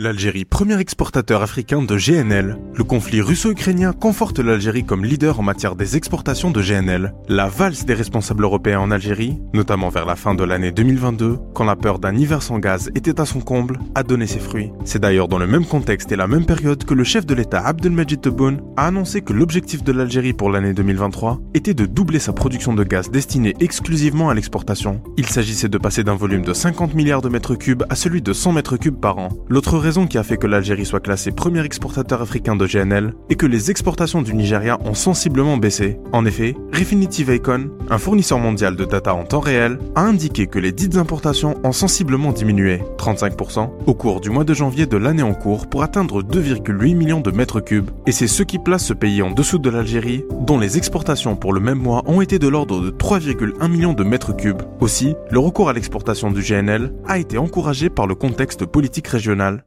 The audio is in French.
L'Algérie, premier exportateur africain de GNL. Le conflit russo-ukrainien conforte l'Algérie comme leader en matière des exportations de GNL. La valse des responsables européens en Algérie, notamment vers la fin de l'année 2022, quand la peur d'un hiver sans gaz était à son comble, a donné ses fruits. C'est d'ailleurs dans le même contexte et la même période que le chef de l'État Abdelmajid Tebboune a annoncé que l'objectif de l'Algérie pour l'année 2023 était de doubler sa production de gaz destinée exclusivement à l'exportation. Il s'agissait de passer d'un volume de 50 milliards de mètres cubes à celui de 100 mètres cubes par an. L'autre raison qui a fait que l'Algérie soit classée premier exportateur africain de GNL est que les exportations du Nigeria ont sensiblement baissé. En effet, Refinitiv Icon, un fournisseur mondial de data en temps réel, a indiqué que les dites importations ont sensiblement diminué, 35%, au cours du mois de janvier de l'année en cours pour atteindre 2,8 millions de mètres cubes. Et c'est ce qui place ce pays en dessous de l'Algérie, dont les exportations pour le même mois ont été de l'ordre de 3,1 millions de mètres cubes. Aussi, le recours à l'exportation du GNL a été encouragé par le contexte politique régional.